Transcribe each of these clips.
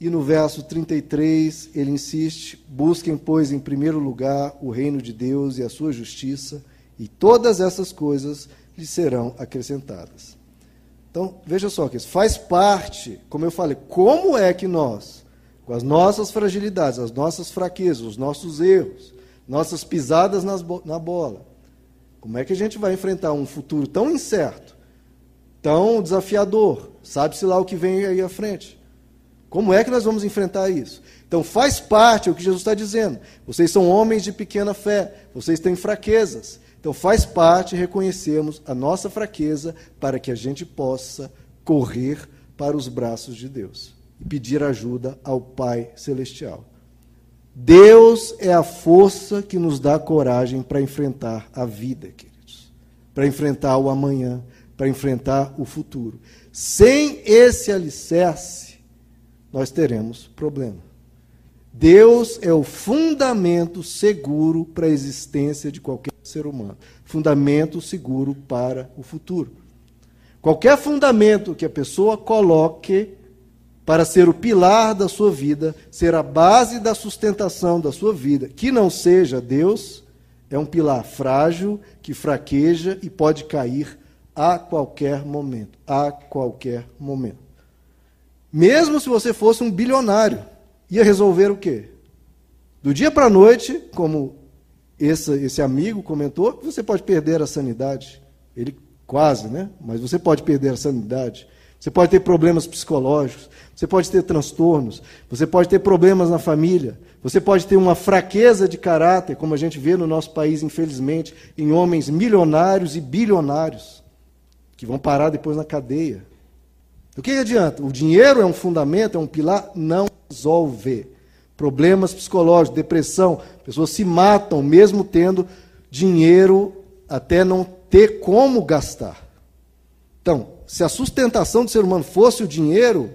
E no verso 33, ele insiste: busquem, pois, em primeiro lugar o reino de Deus e a sua justiça, e todas essas coisas lhes serão acrescentadas. Então, veja só que isso faz parte, como eu falei, como é que nós, com as nossas fragilidades, as nossas fraquezas, os nossos erros, nossas pisadas nas, na bola, como é que a gente vai enfrentar um futuro tão incerto, tão desafiador? Sabe-se lá o que vem aí à frente. Como é que nós vamos enfrentar isso? Então, faz parte o que Jesus está dizendo. Vocês são homens de pequena fé, vocês têm fraquezas. Então, faz parte reconhecermos a nossa fraqueza para que a gente possa correr para os braços de Deus e pedir ajuda ao Pai Celestial. Deus é a força que nos dá coragem para enfrentar a vida, queridos, para enfrentar o amanhã, para enfrentar o futuro. Sem esse alicerce, nós teremos problema. Deus é o fundamento seguro para a existência de qualquer ser humano. Fundamento seguro para o futuro. Qualquer fundamento que a pessoa coloque para ser o pilar da sua vida, ser a base da sustentação da sua vida, que não seja Deus, é um pilar frágil, que fraqueja e pode cair a qualquer momento. A qualquer momento. Mesmo se você fosse um bilionário, ia resolver o quê? Do dia para a noite, como esse, esse amigo comentou, você pode perder a sanidade. Ele quase, né? Mas você pode perder a sanidade. Você pode ter problemas psicológicos, você pode ter transtornos, você pode ter problemas na família, você pode ter uma fraqueza de caráter, como a gente vê no nosso país, infelizmente, em homens milionários e bilionários, que vão parar depois na cadeia. O que adianta? O dinheiro é um fundamento, é um pilar? Não resolve. Problemas psicológicos, depressão, pessoas se matam mesmo tendo dinheiro até não ter como gastar. Então, se a sustentação do ser humano fosse o dinheiro,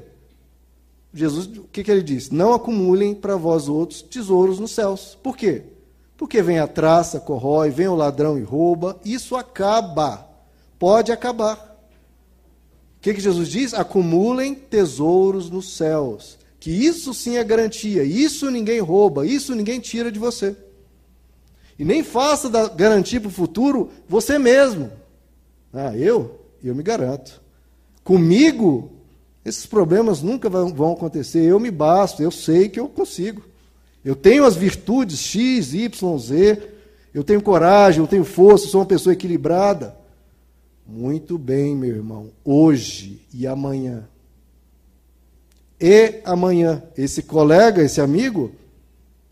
Jesus, o que, que ele disse? Não acumulem para vós outros tesouros nos céus. Por quê? Porque vem a traça, corrói, vem o ladrão e rouba. Isso acaba. Pode acabar que, que Jesus diz? Acumulem tesouros nos céus. Que isso sim é garantia. Isso ninguém rouba. Isso ninguém tira de você. E nem faça da garantia para o futuro você mesmo. Ah, eu? Eu me garanto. Comigo, esses problemas nunca vão acontecer. Eu me basto, eu sei que eu consigo. Eu tenho as virtudes X, Y, Z. Eu tenho coragem, eu tenho força, sou uma pessoa equilibrada. Muito bem, meu irmão, hoje e amanhã. E amanhã, esse colega, esse amigo,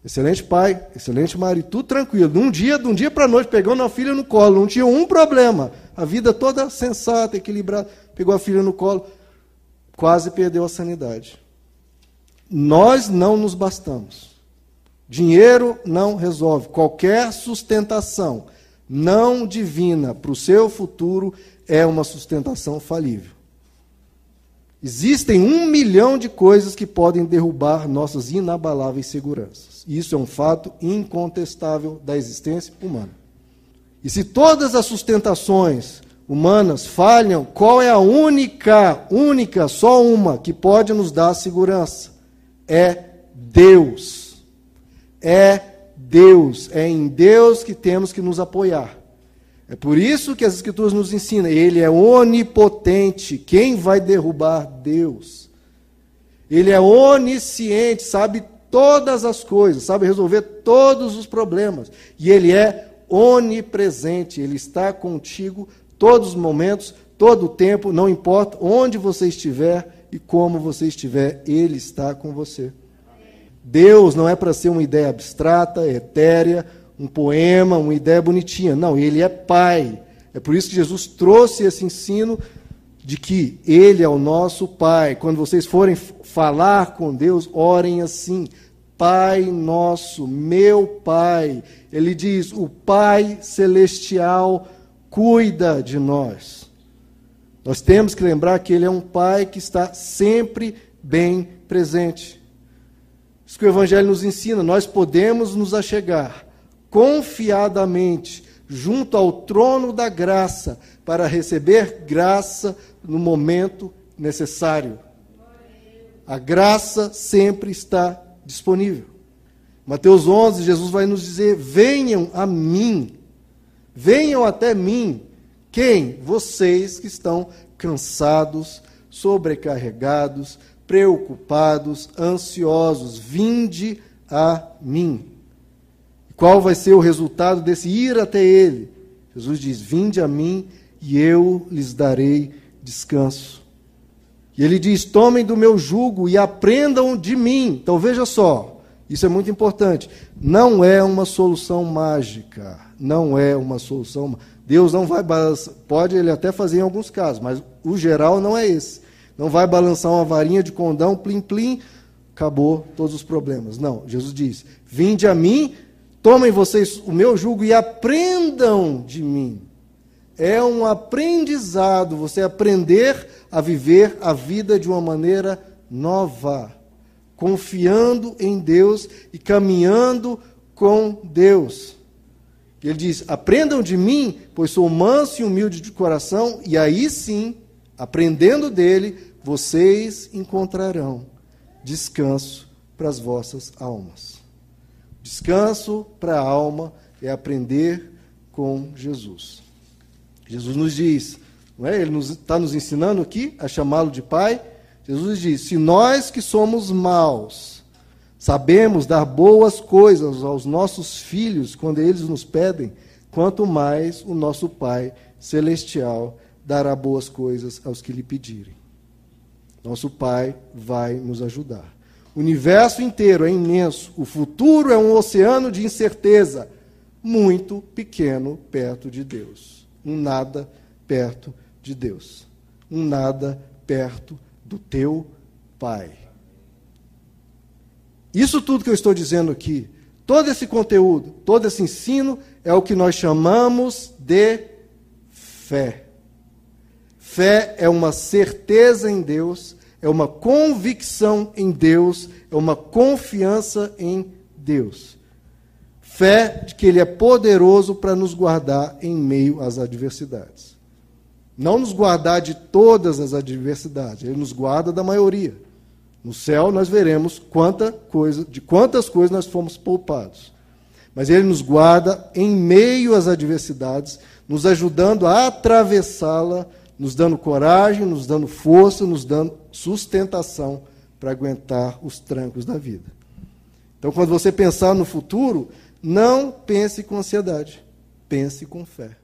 excelente pai, excelente marido, tudo tranquilo. De um dia, de um dia para noite, pegando a filha no colo, não tinha um problema. A vida toda sensata, equilibrada, pegou a filha no colo, quase perdeu a sanidade. Nós não nos bastamos. Dinheiro não resolve. Qualquer sustentação não divina para o seu futuro é uma sustentação falível. Existem um milhão de coisas que podem derrubar nossas inabaláveis seguranças. Isso é um fato incontestável da existência humana. E se todas as sustentações humanas falham, qual é a única, única, só uma que pode nos dar segurança? É Deus. É Deus, é em Deus que temos que nos apoiar. É por isso que as Escrituras nos ensinam, Ele é onipotente. Quem vai derrubar Deus? Ele é onisciente, sabe todas as coisas, sabe resolver todos os problemas. E Ele é onipresente, Ele está contigo todos os momentos, todo o tempo, não importa onde você estiver e como você estiver, Ele está com você. Deus não é para ser uma ideia abstrata, etérea, um poema, uma ideia bonitinha. Não, ele é Pai. É por isso que Jesus trouxe esse ensino de que Ele é o nosso Pai. Quando vocês forem falar com Deus, orem assim: Pai nosso, meu Pai. Ele diz: o Pai celestial cuida de nós. Nós temos que lembrar que Ele é um Pai que está sempre bem presente. Isso que o Evangelho nos ensina, nós podemos nos achegar confiadamente junto ao trono da graça para receber graça no momento necessário. A graça sempre está disponível. Mateus 11, Jesus vai nos dizer: venham a mim, venham até mim. Quem? Vocês que estão cansados, sobrecarregados, preocupados, ansiosos. Vinde a mim. Qual vai ser o resultado desse ir até Ele? Jesus diz: Vinde a mim e eu lhes darei descanso. E ele diz: Tomem do meu jugo e aprendam de mim. Então veja só, isso é muito importante. Não é uma solução mágica. Não é uma solução. Deus não vai. Pode ele até fazer em alguns casos, mas o geral não é esse. Não vai balançar uma varinha de condão, plim, plim, acabou todos os problemas. Não, Jesus diz: Vinde a mim, tomem vocês o meu jugo e aprendam de mim. É um aprendizado, você aprender a viver a vida de uma maneira nova, confiando em Deus e caminhando com Deus. Ele diz: Aprendam de mim, pois sou manso e humilde de coração, e aí sim, aprendendo dele, vocês encontrarão descanso para as vossas almas. Descanso para a alma é aprender com Jesus. Jesus nos diz, não é? ele está nos, nos ensinando aqui a chamá-lo de Pai. Jesus diz: se nós que somos maus sabemos dar boas coisas aos nossos filhos quando eles nos pedem, quanto mais o nosso Pai celestial dará boas coisas aos que lhe pedirem. Nosso Pai vai nos ajudar. O universo inteiro é imenso, o futuro é um oceano de incerteza, muito pequeno perto de Deus. Um nada perto de Deus. Um nada perto do teu Pai. Isso tudo que eu estou dizendo aqui, todo esse conteúdo, todo esse ensino, é o que nós chamamos de fé. Fé é uma certeza em Deus, é uma convicção em Deus, é uma confiança em Deus. Fé de que Ele é poderoso para nos guardar em meio às adversidades. Não nos guardar de todas as adversidades, Ele nos guarda da maioria. No céu nós veremos quanta coisa, de quantas coisas nós fomos poupados. Mas Ele nos guarda em meio às adversidades, nos ajudando a atravessá-la nos dando coragem, nos dando força, nos dando sustentação para aguentar os trancos da vida. Então, quando você pensar no futuro, não pense com ansiedade, pense com fé.